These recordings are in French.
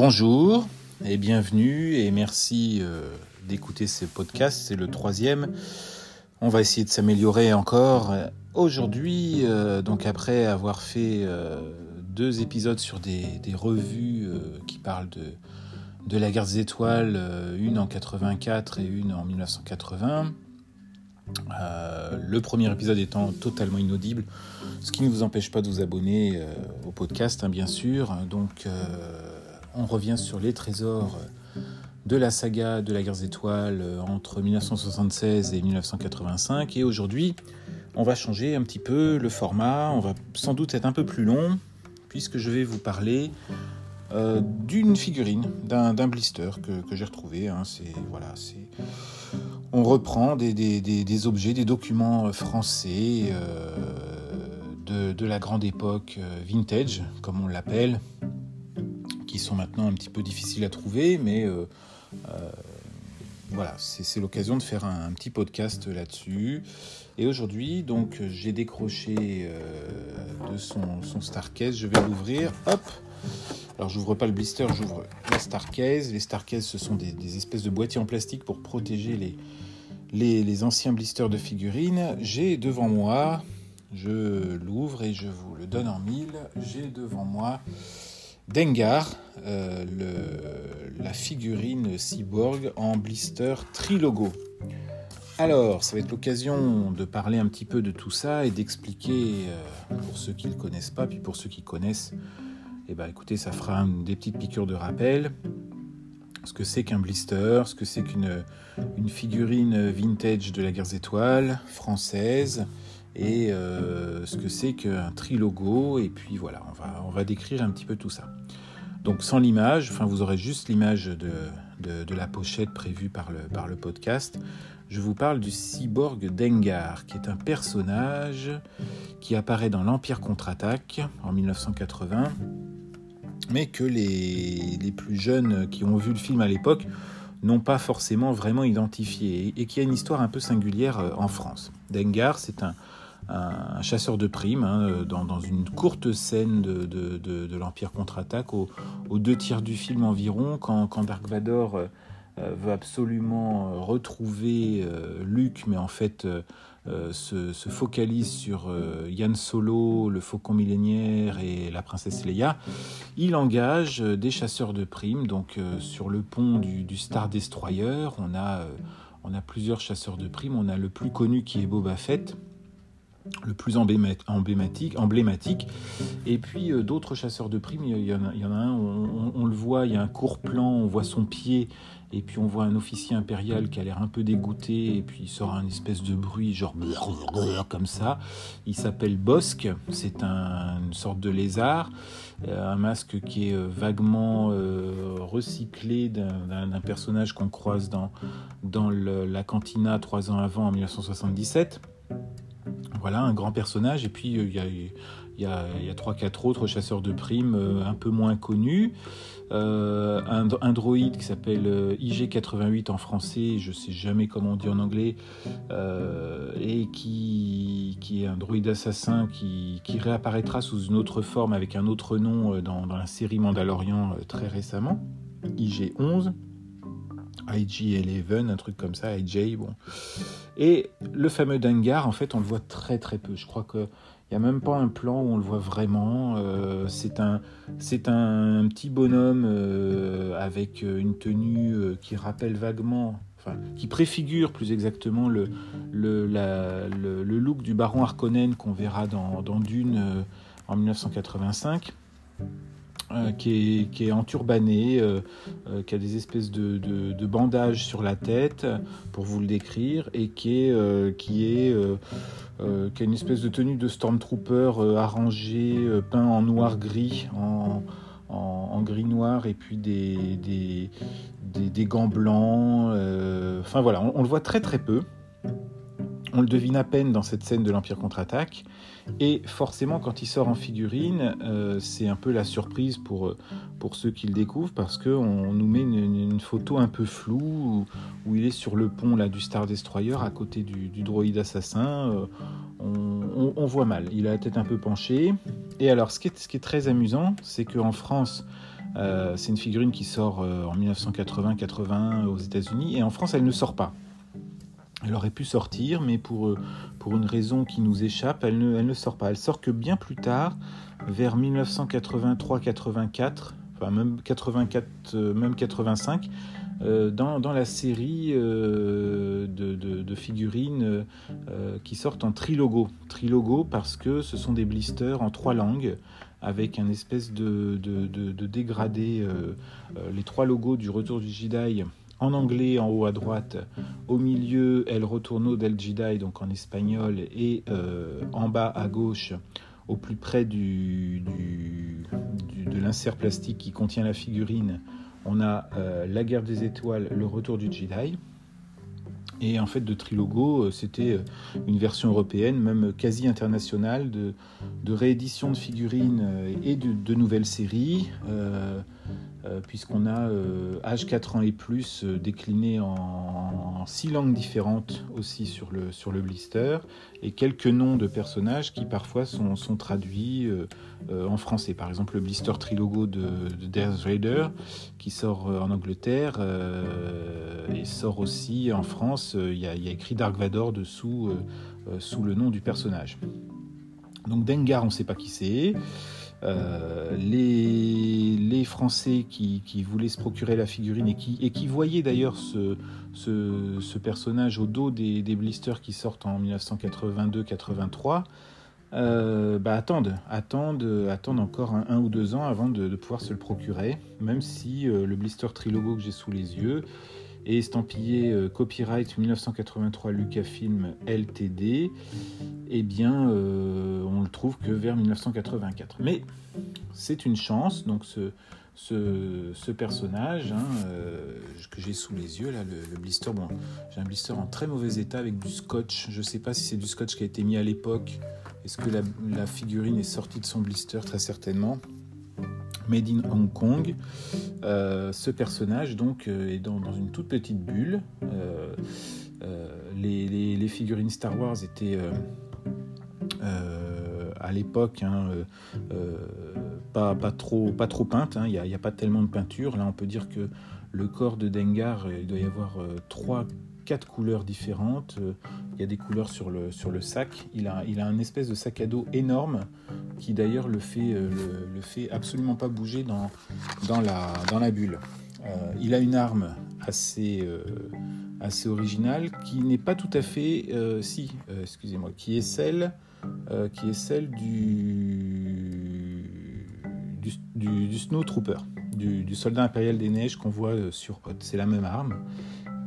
bonjour et bienvenue et merci euh, d'écouter ces podcasts. C'est le troisième. On va essayer de s'améliorer encore. Aujourd'hui, euh, donc après avoir fait euh, deux épisodes sur des, revues qui parlent de, de la guerre des étoiles, une en 84 et une en 1980. le premier épisode étant totalement inaudible, ce qui ne vous empêche pas de vous abonner au podcast, hein, bien sûr. Donc, on revient sur les trésors de la saga de la guerre des étoiles euh, entre 1976 et 1985. Et aujourd'hui, on va changer un petit peu le format. On va sans doute être un peu plus long, puisque je vais vous parler euh, d'une figurine, d'un blister que, j'ai retrouvé. Hein. Voilà, on reprend des, objets, des documents français euh, de, la grande époque vintage, comme on l'appelle, sont maintenant un petit peu difficiles à trouver, mais euh, euh, voilà, c'est l'occasion de faire un, petit podcast là-dessus. Et aujourd'hui, donc, j'ai décroché euh, de son, son Starcase. Je vais l'ouvrir. Hop Alors, j'ouvre pas le blister, j'ouvre la Starcase. Les Starcase, ce sont des, espèces de boîtiers en plastique pour protéger les, les, les anciens blisters de figurines. J'ai devant moi, je l'ouvre et je vous le donne en mille. J'ai devant moi Dengar, euh, la figurine cyborg en blister trilogo. Alors, ça va être l'occasion de parler un petit peu de tout ça et d'expliquer, euh, pour ceux qui ne le connaissent pas, puis pour ceux qui connaissent, eh ben, écoutez, ça fera des petites piqûres de rappel. Ce que c'est qu'un blister, ce que c'est qu'une une figurine vintage de la guerre des étoiles, française, et euh, ce que c'est qu'un trilogo. Et puis voilà, on va, on va décrire un petit peu tout ça. Donc sans l'image, enfin vous aurez juste l'image de, la pochette prévue par le, par le podcast. Je vous parle du cyborg Dengar, qui est un personnage qui apparaît dans l'Empire contre-attaque en 1980, mais que les, les, plus jeunes qui ont vu le film à l'époque n'ont pas forcément vraiment identifié, et qui a une histoire un peu singulière euh, en France. Dengar, c'est un, chasseur de primes hein, euh, dans, une courte scène de, l'Empire contre-attaque, aux, deux tiers du film environ, quand, quand Dark Vador euh, euh, veut absolument retrouver Luke, mais en fait se, focalise sur Yann Solo, le faucon millénaire et la princesse Leia, il engage des chasseurs de primes. Donc sur le pont du, Star Destroyer, on a, on a plusieurs chasseurs de primes. On a le plus connu qui est Boba Fett le plus emblématique, emblématique. Et puis euh, d'autres chasseurs de primes, il y, en a, un, on, le voit, il y a un court plan, on voit son pied, et puis on voit un officier impérial qui a l'air un peu dégoûté, et puis il sort un espèce de bruit, genre comme ça. Il s'appelle Bosque, c'est une sorte de lézard, euh, un masque qui est euh, vaguement recyclé d'un personnage qu'on croise dans, dans la cantina trois ans avant, en 1977. Voilà, un grand personnage. Et puis, euh, il y a, y a, 3-4 autres chasseurs de primes euh, un peu moins connus. Euh, un, un, droïde qui s'appelle IG88 en français, je sais jamais comment on dit en anglais, et qui, qui, est un droïde assassin qui, qui, réapparaîtra sous une autre forme avec un autre nom dans, dans la série Mandalorian très récemment, IG11. IG-11, un truc comme ça, IJ, bon. Et le fameux Dengar, en fait, on le voit très très peu. Je crois qu'il n'y a même pas un plan où on le voit vraiment. Euh, c'est un, un petit bonhomme euh, avec une tenue euh, qui rappelle vaguement, enfin, qui préfigure plus exactement le, le, le, look du baron Harkonnen qu'on verra dans, dans Dune en 1985. Euh, qui, est, qui, enturbané, euh, euh, qui a des espèces de, bandages sur la tête, pour vous le décrire, et qui est, qui a une espèce de tenue de stormtrooper arrangée, peint en noir-gris, en, gris-noir, et puis des, gants blancs. Enfin voilà, on, le voit très très peu. On le devine à peine dans cette scène de l'Empire contre-attaque. Et forcément, quand il sort en figurine, euh, c'est un peu la surprise pour, pour ceux qui le découvrent parce qu'on nous met une, photo un peu floue où, il est sur le pont là, du Star Destroyer à côté du, droïde assassin. Euh, on, voit mal. Il a la tête un peu penchée. Et alors, ce qui est, ce qui est très amusant, c'est qu'en France, c'est une figurine qui sort en 1980-81 aux États-Unis et en France elle ne sort pas. Elle aurait pu sortir, mais pour, pour une raison qui nous échappe, elle ne, sort pas. Elle sort que bien plus tard, vers 1983-84, enfin même 84, même 85, euh, dans, la série euh, de, figurines euh, qui sortent en trilogo. Trilogo parce que ce sont des blisters en trois langues avec un espèce de, dégradé. les trois logos du Retour du Jedi en anglais en haut à droite, au milieu El Retorno del Jedi, donc en espagnol, et en bas à gauche, au plus près du, de l'insert plastique qui contient la figurine, on a euh, La guerre des étoiles, Le retour du Jedi. Et en fait, de Trilogo, euh, c'était euh, une version européenne, même quasi internationale, de, réédition de figurines et de, nouvelles séries. Euh, puisqu'on a âge euh, 4 ans et plus euh, décliné en, 6 langues différentes aussi sur le, sur le blister, et quelques noms de personnages qui parfois sont, sont traduits en français. Par exemple, le blister trilogo de, de Darth Vader, qui sort en Angleterre, et sort aussi en France. Il y, a, écrit Dark Vador dessous, sous le nom du personnage. Donc Dengar, on ne sait pas qui c'est. Euh, les, Français qui, voulaient se procurer la figurine et qui, voyaient d'ailleurs ce, personnage au dos des, blisters qui sortent en 1982-83, euh, bah attendent, attendent, attendent encore un, ou deux ans avant de, de, pouvoir se le procurer, même si euh, le blister Trilogo que j'ai sous les yeux est estampillé euh, copyright 1983 Lucasfilm LTD, eh bien, euh, on le trouve que vers 1984. Mais c'est une chance, donc ce, personnage hein, euh, que j'ai sous les yeux, là, le, blister, bon, j'ai un blister en très mauvais état avec du scotch. Je ne sais pas si c'est du scotch qui a été mis à l'époque. Est-ce que la figurine est sortie de son blister? Très certainement. Made in Hong Kong. Euh, ce personnage donc euh, est dans, une toute petite bulle. Euh, les, figurines Star Wars étaient à l'époque hein, pas, pas, trop, pas trop peintes. Hein. Il n'y a, pas tellement de peinture. Là, on peut dire que le corps de Dengar, il doit y avoir trois quatre couleurs différentes. Il y a des couleurs sur le, sur le sac. Il a, il a un espèce de sac à dos énorme qui d'ailleurs le fait, euh, le, fait absolument pas bouger dans, dans, la, dans la bulle. Euh, il a une arme assez, euh, assez originale qui n'est pas tout à fait, si, excusez-moi, qui est celle, qui est celle du, du, du, Snow Trooper, du, du, soldat impérial des neiges qu'on voit sur Hot. C'est la même arme.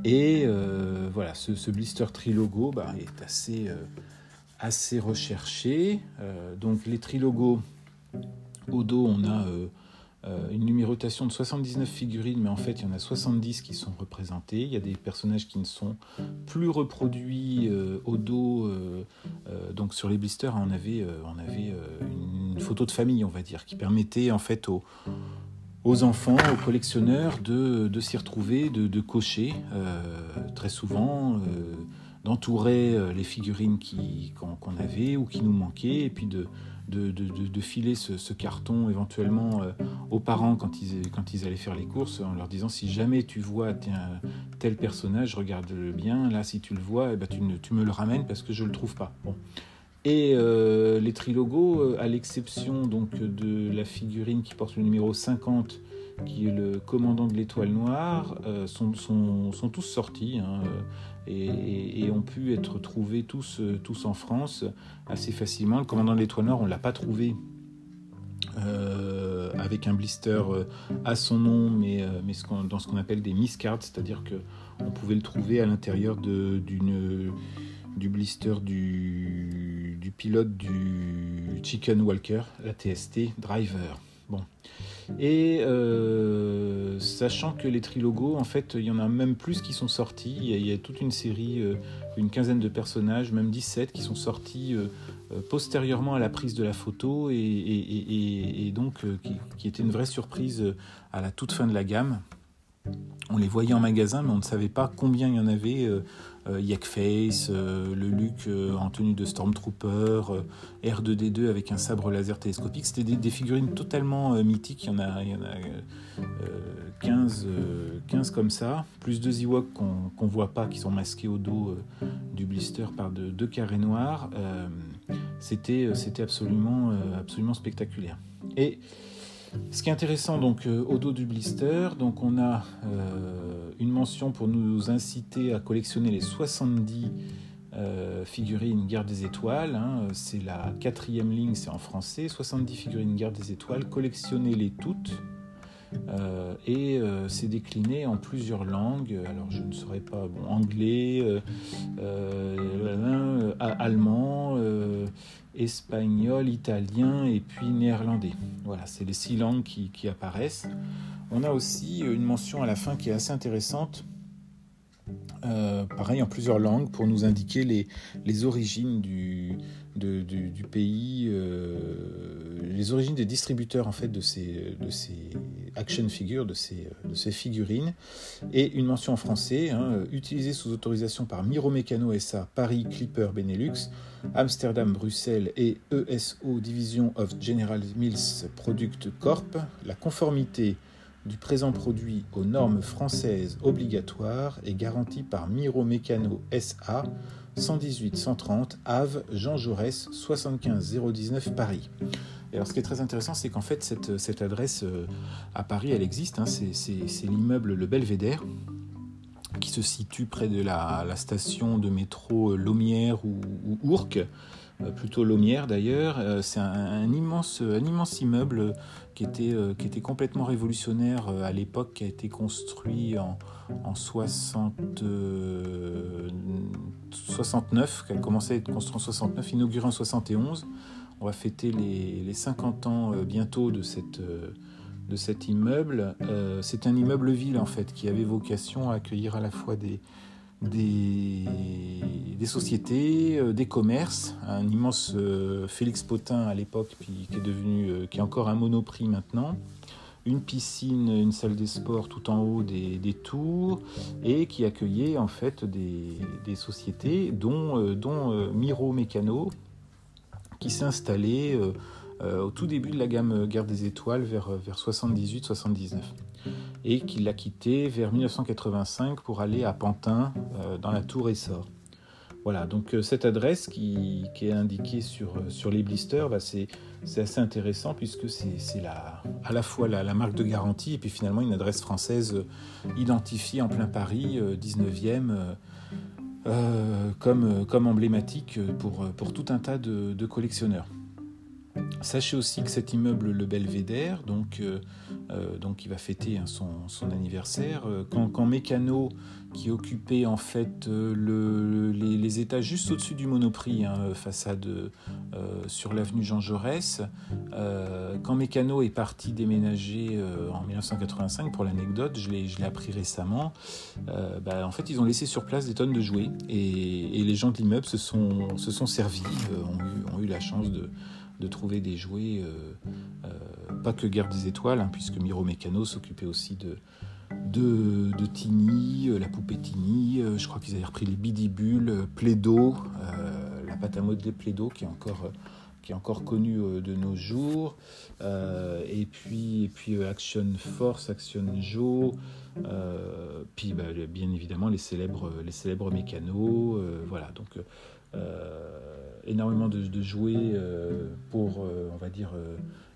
Et voilà, ce, blister trilogo bah, est assez, assez recherché. Euh, donc les trilogos, au dos, on a euh, euh, une numérotation de 79 figurines, mais en fait, il y en a 70 qui sont représentées. Il y a des personnages qui ne sont plus reproduits au dos. donc sur les blisters, on avait, on avait une, photo de famille, on va dire, qui permettait en fait aux, aux enfants, aux collectionneurs de, de s'y retrouver, de, de cocher très souvent d'entourer euh, les figurines qu'on avait ou qui nous manquaient, et puis de, de, filer ce, carton éventuellement euh, aux parents quand ils, quand ils allaient faire les courses, en leur disant si jamais tu vois tel personnage, regarde-le bien, là si tu le vois, eh ben, tu, me le ramènes parce que je ne le trouve pas. Et euh, les trilogos, à l'exception donc de la figurine qui porte le numéro 50, qui est le commandant de l'étoile noire, sont, sont, sont, tous sortis. Hein, et, ont pu être trouvés tous, euh, tous en France assez facilement. Le commandant de l'étoile noire, on ne l'a pas trouvé euh, avec un blister euh, à son nom, mais, mais dans ce qu'on appelle des miscards, c'est-à-dire qu'on pouvait le trouver à l'intérieur du blister du, pilote du Chicken Walker, la TST Driver. Bon. Et euh, sachant que les trilogos, en fait, il y en a même plus qui sont sortis. Il y a, toute une série, euh, une quinzaine de personnages, même 17, qui sont sortis euh, postérieurement à la prise de la photo et, donc qui, qui, une vraie surprise à la toute fin de la gamme. On les voyait en magasin, mais on ne savait pas combien il y en avait Yakface, le Luc en tenue de Stormtrooper, R2D2 avec un sabre laser télescopique. C'était des, figurines totalement mythiques. Il y en a, il y en a 15, 15 comme ça, plus deux Ewoks qu'on ne voit pas, qui sont masqués au dos du blister par deux carrés noirs. C'était absolument, absolument spectaculaire. Et ce qui est intéressant donc euh, au dos du blister, donc on a euh, une mention pour nous inciter à collectionner les 70 euh, figurines Guerre des Étoiles. Hein. c'est la quatrième ligne, c'est en français. 70 figurines Guerre des Étoiles, collectionnez-les toutes. Et c'est décliné en plusieurs langues. Alors je ne saurais pas, bon, anglais, allemand, espagnol, italien et puis néerlandais. Voilà, c'est les six langues qui, apparaissent. On a aussi une mention à la fin qui est assez intéressante, euh, pareil en plusieurs langues, pour nous indiquer les, les origines du, du, pays, euh, les origines des distributeurs de ces action figures, de ces, de ces figurines, et une mention en français, hein, utilisée sous autorisation par Miro Mécano SA, Paris, Clipper, Benelux, Amsterdam, Bruxelles et ESO Division of General Mills Product Corp, la conformité du présent produit aux normes françaises obligatoires est garantie par Miro Mécano SA 118 130 Ave Jean Jaurès 75 019 Paris. Et alors ce qui est très intéressant, c'est qu'en fait cette, adresse euh, à Paris, elle existe. Hein, c'est l'immeuble Le Belvédère qui se situe près de la, station de métro Lomière ou, ou Ourcq, euh, plutôt Lomière d'ailleurs. Euh, c'est un, immense, un immense immeuble qui était, qui était complètement révolutionnaire à l'époque, qui a été construit en, en 60, 69, qui a commencé à être construit en 69, inauguré en 71. On va fêter les, 50 ans euh, bientôt de, cette, euh, de cet immeuble. Euh, c'est un immeuble ville en fait qui avait vocation à accueillir à la fois des, des, sociétés, des commerces, un immense Félix Potin à l'époque qui est devenu, qui est encore un monoprix maintenant, une piscine, une salle des sports tout en haut des, tours et qui accueillait en fait des, sociétés dont, Miro Mécano qui s'est installé euh, euh, au tout début de la gamme Guerre des Étoiles vers, vers 78-79 et qui l'a quitté vers 1985 pour aller à Pantin euh, dans la tour Essor. Voilà, donc cette adresse qui, est indiquée sur, sur les blisters, bah, c'est assez intéressant puisque c'est à la fois la, marque de garantie et puis finalement une adresse française identifiée en plein Paris, 19e. Euh, comme, comme emblématique pour, pour tout un tas de, collectionneurs. Sachez aussi que cet immeuble, le Belvédère, donc, euh, euh, va fêter hein, son, anniversaire, quand, quand Mécano qui occupait en fait euh, le, les, étages juste au-dessus du Monoprix, hein, façade euh, sur l'avenue Jean Jaurès. Euh, quand Mécano est parti déménager en 1985, pour l'anecdote, je l'ai appris récemment, bah, en fait ils ont laissé sur place des tonnes de jouets et, les gens de l'immeuble se sont, se sont servis, ont eu, la chance de, de trouver des jouets, pas que Guerre des Étoiles, hein, puisque Miro Mécano s'occupait aussi de de, Tini, euh, la poupée Tini, euh, je crois qu'ils avaient repris les bidibules, euh, Plaido, la pâte à modeler Plaido qui est encore, qui est encore connue de nos jours, et puis, et puis Action Force, Action Joe, puis bah, bien évidemment les célèbres, les célèbres mécanos, voilà, donc énormément de, jouets pour, on va dire,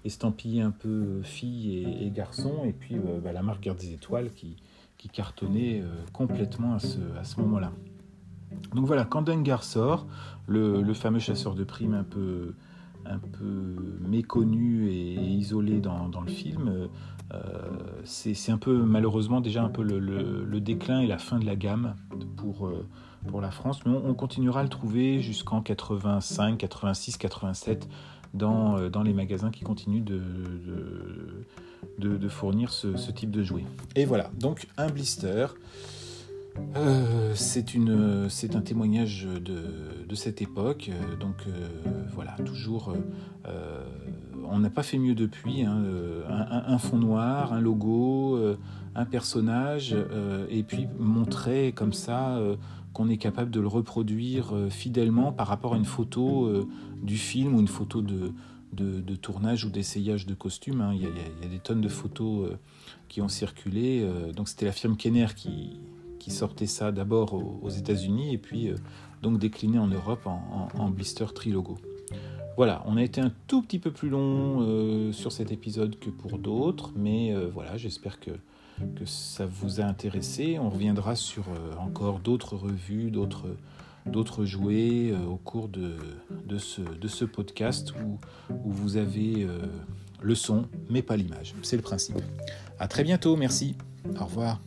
estampillé un peu fille et, garçon, et puis euh, bah, la marque Garde des Étoiles qui, qui cartonnait euh, complètement à ce, à ce moment-là. Donc voilà, quand Dengar sort, le, fameux chasseur de primes un peu, un peu méconnu et isolé dans, dans le film, euh, c'est un peu malheureusement déjà un peu le, le, déclin et la fin de la gamme pour, pour la France, mais on, on continuera à le trouver jusqu'en 85, 86, 87 dans, euh, dans les magasins qui continuent de, de, fournir ce, type de jouets. Et voilà, donc un blister. Euh, c'est un témoignage de, de cette époque. Donc euh, voilà, toujours, on n'a pas fait mieux depuis. Hein, un, un, fond noir, un logo, un personnage, et puis montrer comme ça qu'on est capable de le reproduire fidèlement par rapport à une photo du film ou une photo de, tournage ou d'essayage de costumes. Hein. Il, y a, des tonnes de photos qui ont circulé. donc c'était la firme Kenner qui, sortait ça d'abord aux, États-Unis et puis donc décliné en Europe en, blister trilogo. Voilà, on a été un tout petit peu plus long euh, sur cet épisode que pour d'autres, mais euh, voilà, j'espère que, que ça vous a intéressé. On reviendra sur euh, encore d'autres revues, d'autres d'autres jouets au cours de, de, ce, de, ce, podcast où, où vous avez le son mais pas l'image. C'est le principe. À très bientôt, merci. Au revoir.